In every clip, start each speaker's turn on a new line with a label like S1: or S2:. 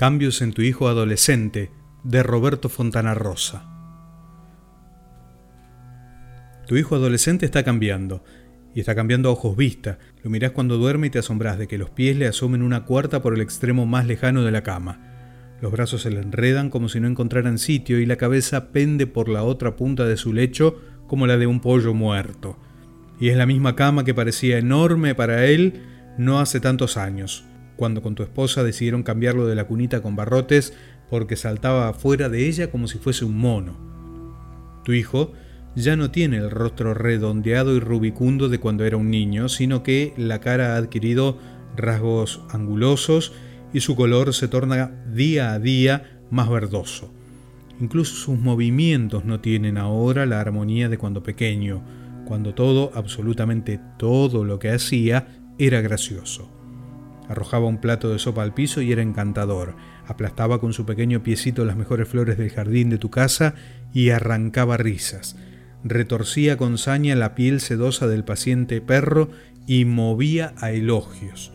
S1: Cambios en tu hijo adolescente de Roberto Fontana Rosa. Tu hijo adolescente está cambiando, y está cambiando a ojos vista. Lo mirás cuando duerme y te asombras de que los pies le asomen una cuarta por el extremo más lejano de la cama. Los brazos se le enredan como si no encontraran sitio y la cabeza pende por la otra punta de su lecho como la de un pollo muerto. Y es la misma cama que parecía enorme para él no hace tantos años, cuando con tu esposa decidieron cambiarlo de la cunita con barrotes porque saltaba fuera de ella como si fuese un mono. Tu hijo ya no tiene el rostro redondeado y rubicundo de cuando era un niño, sino que la cara ha adquirido rasgos angulosos y su color se torna día a día más verdoso. Incluso sus movimientos no tienen ahora la armonía de cuando pequeño, cuando todo, absolutamente todo lo que hacía, era gracioso. Arrojaba un plato de sopa al piso y era encantador. Aplastaba con su pequeño piecito las mejores flores del jardín de tu casa y arrancaba risas retorcía con saña la piel sedosa del paciente perro y movía a elogios.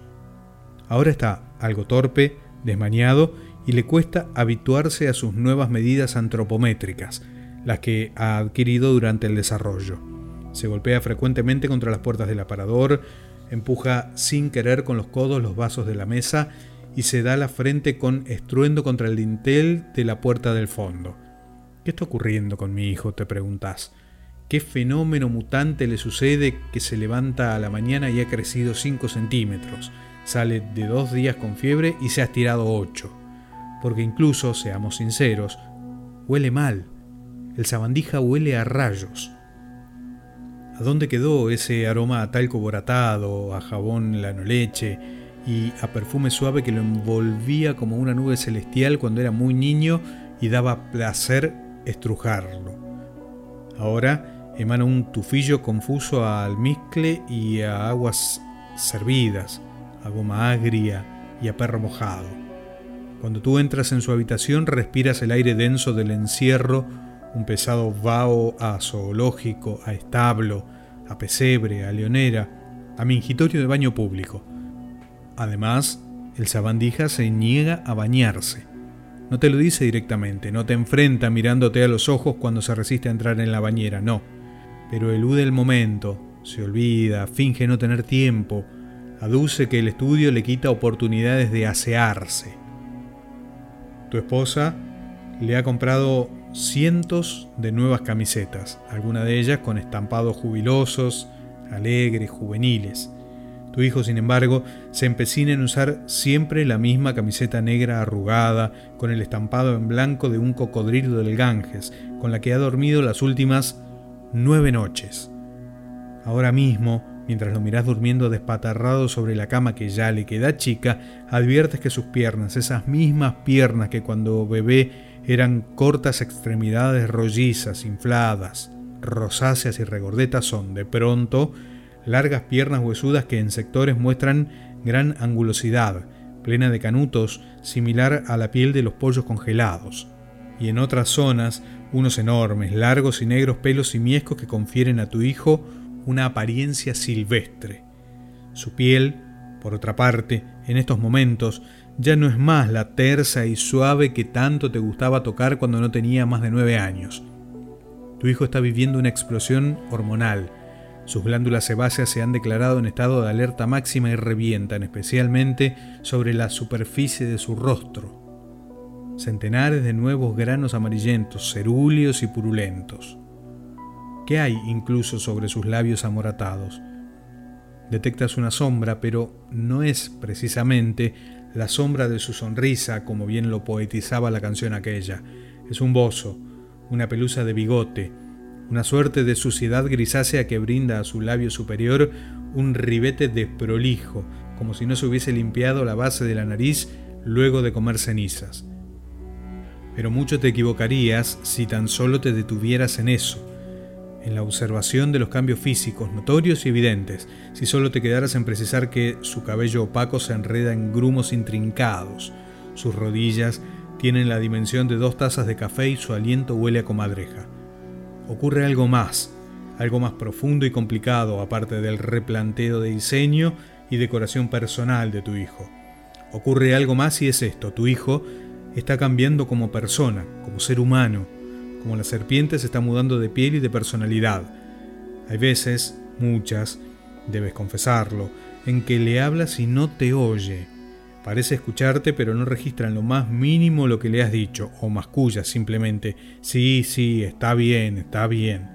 S1: Ahora está algo torpe, desmañado, y le cuesta habituarse a sus nuevas medidas antropométricas, las que ha adquirido durante el desarrollo. Se golpea frecuentemente contra las puertas del aparador, empuja sin querer con los codos los vasos de la mesa y se da la frente con estruendo contra el dintel de la puerta del fondo. ¿Qué está ocurriendo con mi hijo? te preguntas. ¿Qué fenómeno mutante le sucede que se levanta a la mañana y ha crecido 5 centímetros? Sale de dos días con fiebre y se ha estirado 8. Porque incluso, seamos sinceros, huele mal. El sabandija huele a rayos. ¿A dónde quedó ese aroma a talco boratado, a jabón lano leche y a perfume suave que lo envolvía como una nube celestial cuando era muy niño y daba placer estrujarlo? Ahora emana un tufillo confuso a almizcle y a aguas servidas, a goma agria y a perro mojado. Cuando tú entras en su habitación respiras el aire denso del encierro, un pesado vaho a zoológico, a establo, a pesebre, a leonera, a mingitorio de baño público. Además, el sabandija se niega a bañarse. No te lo dice directamente, no te enfrenta mirándote a los ojos cuando se resiste a entrar en la bañera, no pero elude el momento, se olvida, finge no tener tiempo, aduce que el estudio le quita oportunidades de asearse. Tu esposa le ha comprado cientos de nuevas camisetas, algunas de ellas con estampados jubilosos, alegres, juveniles. Tu hijo, sin embargo, se empecina en usar siempre la misma camiseta negra arrugada, con el estampado en blanco de un cocodrilo del Ganges, con la que ha dormido las últimas nueve noches. Ahora mismo, mientras lo miras durmiendo despatarrado sobre la cama que ya le queda chica, adviertes que sus piernas, esas mismas piernas que cuando bebé eran cortas extremidades rollizas, infladas, rosáceas y regordetas, son de pronto largas piernas huesudas que en sectores muestran gran angulosidad, plena de canutos, similar a la piel de los pollos congelados, y en otras zonas unos enormes, largos y negros pelos simiescos que confieren a tu hijo una apariencia silvestre. Su piel, por otra parte, en estos momentos, ya no es más la tersa y suave que tanto te gustaba tocar cuando no tenía más de nueve años. Tu hijo está viviendo una explosión hormonal. Sus glándulas sebáceas se han declarado en estado de alerta máxima y revientan especialmente sobre la superficie de su rostro centenares de nuevos granos amarillentos, cerúleos y purulentos. ¿Qué hay incluso sobre sus labios amoratados? Detectas una sombra, pero no es precisamente la sombra de su sonrisa, como bien lo poetizaba la canción aquella. Es un bozo, una pelusa de bigote, una suerte de suciedad grisácea que brinda a su labio superior un ribete desprolijo, como si no se hubiese limpiado la base de la nariz luego de comer cenizas. Pero mucho te equivocarías si tan solo te detuvieras en eso, en la observación de los cambios físicos notorios y evidentes, si solo te quedaras en precisar que su cabello opaco se enreda en grumos intrincados, sus rodillas tienen la dimensión de dos tazas de café y su aliento huele a comadreja. Ocurre algo más, algo más profundo y complicado aparte del replanteo de diseño y decoración personal de tu hijo. ocurre algo más y es esto, tu hijo está cambiando como persona, como ser humano, como la serpiente se está mudando de piel y de personalidad. Hay veces, muchas, debes confesarlo, en que le hablas y no te oye. Parece escucharte pero no registra en lo más mínimo lo que le has dicho, o masculla simplemente, sí, sí, está bien, está bien,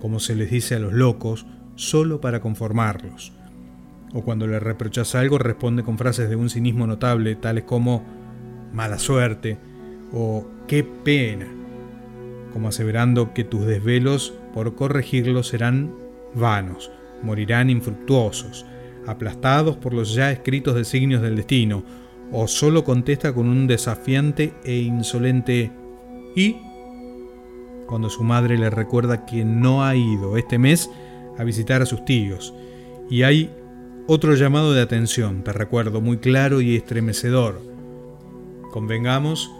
S1: como se les dice a los locos, solo para conformarlos. O cuando le reprochas algo responde con frases de un cinismo notable, tales como mala suerte o qué pena, como aseverando que tus desvelos por corregirlo serán vanos, morirán infructuosos, aplastados por los ya escritos designios del destino, o solo contesta con un desafiante e insolente ¿y? cuando su madre le recuerda que no ha ido este mes a visitar a sus tíos, y hay otro llamado de atención, te recuerdo, muy claro y estremecedor. Convengamos,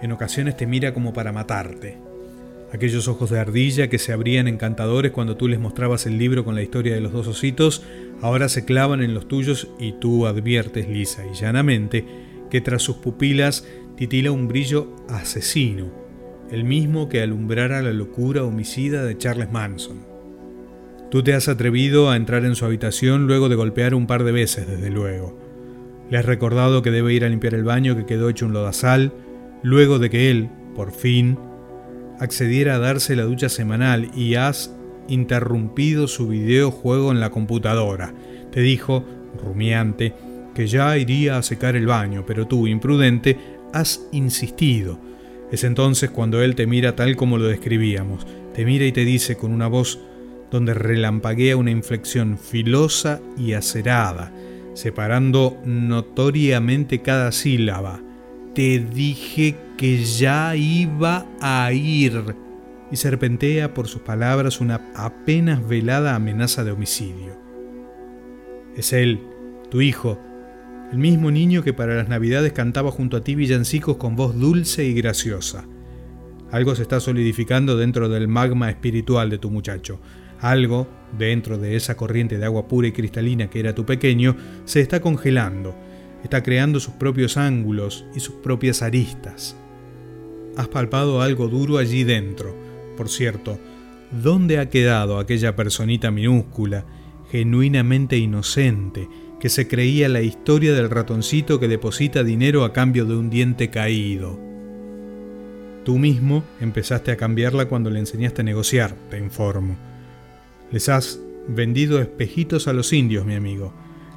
S1: en ocasiones te mira como para matarte. Aquellos ojos de ardilla que se abrían encantadores cuando tú les mostrabas el libro con la historia de los dos ositos, ahora se clavan en los tuyos y tú adviertes lisa y llanamente que tras sus pupilas titila un brillo asesino, el mismo que alumbrara la locura homicida de Charles Manson. Tú te has atrevido a entrar en su habitación luego de golpear un par de veces, desde luego. Le has recordado que debe ir a limpiar el baño que quedó hecho un lodazal, luego de que él, por fin, accediera a darse la ducha semanal y has interrumpido su videojuego en la computadora. Te dijo, rumiante, que ya iría a secar el baño, pero tú, imprudente, has insistido. Es entonces cuando él te mira tal como lo describíamos, te mira y te dice con una voz donde relampaguea una inflexión filosa y acerada, separando notoriamente cada sílaba. Te dije que ya iba a ir. Y serpentea por sus palabras una apenas velada amenaza de homicidio. Es él, tu hijo, el mismo niño que para las navidades cantaba junto a ti villancicos con voz dulce y graciosa. Algo se está solidificando dentro del magma espiritual de tu muchacho. Algo, dentro de esa corriente de agua pura y cristalina que era tu pequeño, se está congelando, está creando sus propios ángulos y sus propias aristas. Has palpado algo duro allí dentro. Por cierto, ¿dónde ha quedado aquella personita minúscula, genuinamente inocente, que se creía la historia del ratoncito que deposita dinero a cambio de un diente caído? Tú mismo empezaste a cambiarla cuando le enseñaste a negociar, te informo. Les has vendido espejitos a los indios, mi amigo.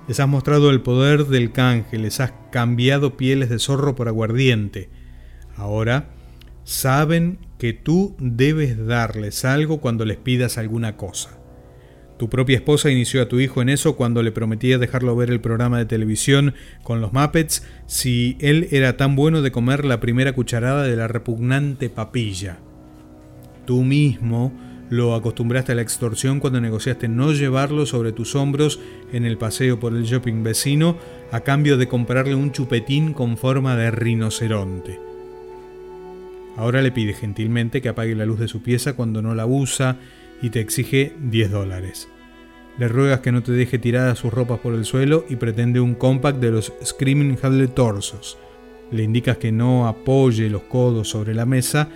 S1: Les has mostrado el poder del canje, les has cambiado pieles de zorro por aguardiente. Ahora saben que tú debes darles algo cuando les pidas alguna cosa. Tu propia esposa inició a tu hijo en eso cuando le prometía dejarlo ver el programa de televisión con los Muppets si él era tan bueno de comer la primera cucharada de la repugnante papilla. Tú mismo lo acostumbraste a la extorsión cuando negociaste no llevarlo sobre tus hombros en el paseo por el shopping vecino a cambio de comprarle un chupetín con forma de rinoceronte. Ahora le pide gentilmente que apague la luz de su pieza cuando no la usa y te exige 10 dólares. Le ruegas que no te deje tiradas sus ropas por el suelo y pretende un compact de los Screaming Hadley Torsos. Le indicas que no apoye los codos sobre la mesa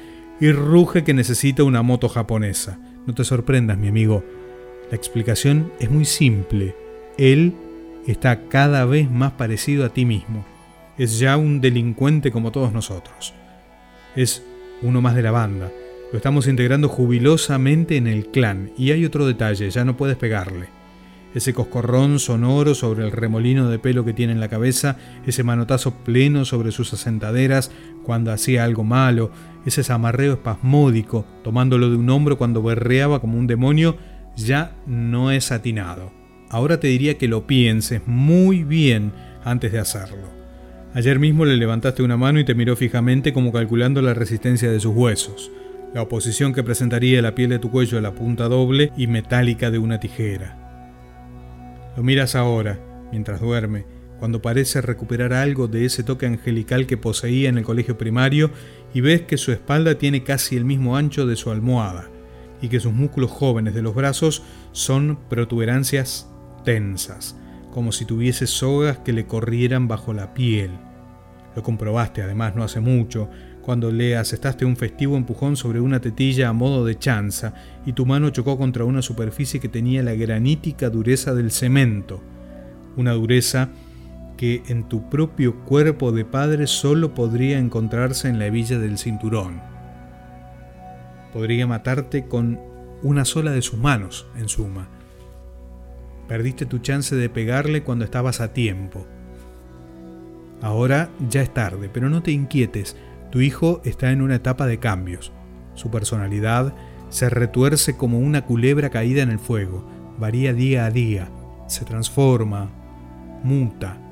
S1: y ruge que necesita una moto japonesa. No te sorprendas, mi amigo. La explicación es muy simple. Él está cada vez más parecido a ti mismo. Es ya un delincuente como todos nosotros. Es uno más de la banda. Lo estamos integrando jubilosamente en el clan. Y hay otro detalle, ya no puedes pegarle ese coscorrón sonoro sobre el remolino de pelo que tiene en la cabeza, ese manotazo pleno sobre sus asentaderas cuando hacía algo malo, ese zamarreo espasmódico tomándolo de un hombro cuando berreaba como un demonio, ya no es atinado. Ahora te diría que lo pienses muy bien antes de hacerlo. Ayer mismo le levantaste una mano y te miró fijamente como calculando la resistencia de sus huesos, la oposición que presentaría la piel de tu cuello a la punta doble y metálica de una tijera. Lo miras ahora, mientras duerme, cuando parece recuperar algo de ese toque angelical que poseía en el colegio primario y ves que su espalda tiene casi el mismo ancho de su almohada y que sus músculos jóvenes de los brazos son protuberancias tensas, como si tuviese sogas que le corrieran bajo la piel. Lo comprobaste además no hace mucho, cuando le asestaste un festivo empujón sobre una tetilla a modo de chanza y tu mano chocó contra una superficie que tenía la granítica dureza del cemento, una dureza que en tu propio cuerpo de padre solo podría encontrarse en la hebilla del cinturón. Podría matarte con una sola de sus manos, en suma. Perdiste tu chance de pegarle cuando estabas a tiempo. Ahora ya es tarde, pero no te inquietes, tu hijo está en una etapa de cambios. Su personalidad se retuerce como una culebra caída en el fuego, varía día a día, se transforma, muta.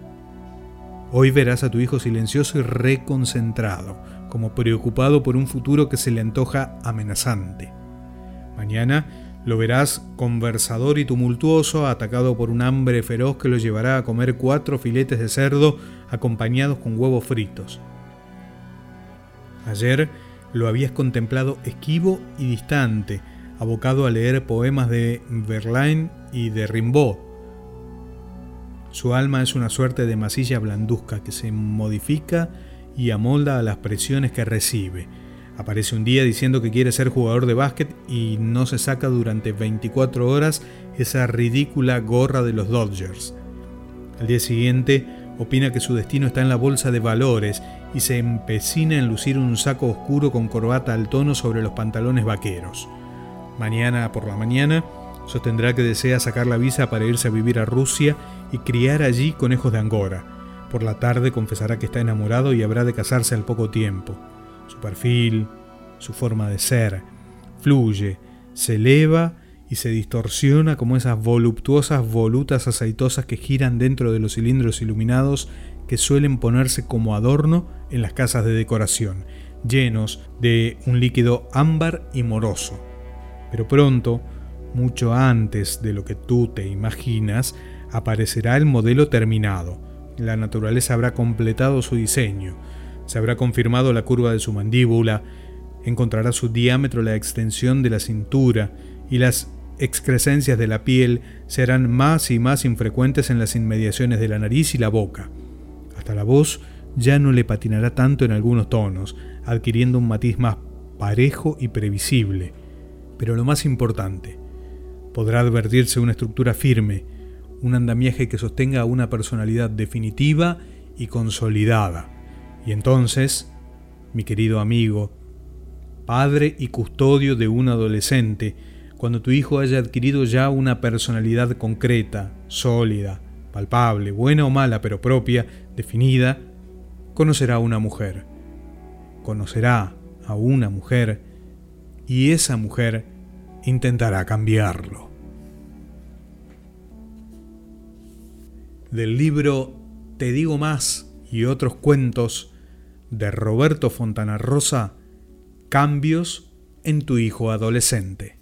S1: Hoy verás a tu hijo silencioso y reconcentrado, como preocupado por un futuro que se le antoja amenazante. Mañana lo verás conversador y tumultuoso, atacado por un hambre feroz que lo llevará a comer cuatro filetes de cerdo acompañados con huevos fritos. Ayer lo habías contemplado esquivo y distante, abocado a leer poemas de Verlaine y de Rimbaud. Su alma es una suerte de masilla blanduzca que se modifica y amolda a las presiones que recibe Aparece un día diciendo que quiere ser jugador de básquet y no se saca durante 24 horas esa ridícula gorra de los Dodgers. Al día siguiente opina que su destino está en la bolsa de valores y se empecina en lucir un saco oscuro con corbata al tono sobre los pantalones vaqueros. Mañana por la mañana sostendrá que desea sacar la visa para irse a vivir a Rusia y criar allí conejos de Angora. Por la tarde confesará que está enamorado y habrá de casarse al poco tiempo su perfil, su forma de ser, fluye, se eleva y se distorsiona como esas voluptuosas volutas aceitosas que giran dentro de los cilindros iluminados que suelen ponerse como adorno en las casas de decoración, llenos de un líquido ámbar y moroso. Pero pronto, mucho antes de lo que tú te imaginas, aparecerá el modelo terminado. La naturaleza habrá completado su diseño, se habrá confirmado la curva de su mandíbula, encontrará su diámetro la extensión de la cintura y las excrescencias de la piel serán más y más infrecuentes en las inmediaciones de la nariz y la boca. Hasta la voz ya no le patinará tanto en algunos tonos, adquiriendo un matiz más parejo y previsible. Pero lo más importante, podrá advertirse una estructura firme, un andamiaje que sostenga una personalidad definitiva y consolidada. Y entonces, mi querido amigo, padre y custodio de un adolescente, cuando tu hijo haya adquirido ya una personalidad concreta, sólida, palpable, buena o mala, pero propia, definida, conocerá a una mujer. Conocerá a una mujer y esa mujer intentará cambiarlo. Del libro Te digo más y otros cuentos de Roberto Fontana Rosa, Cambios en tu hijo adolescente.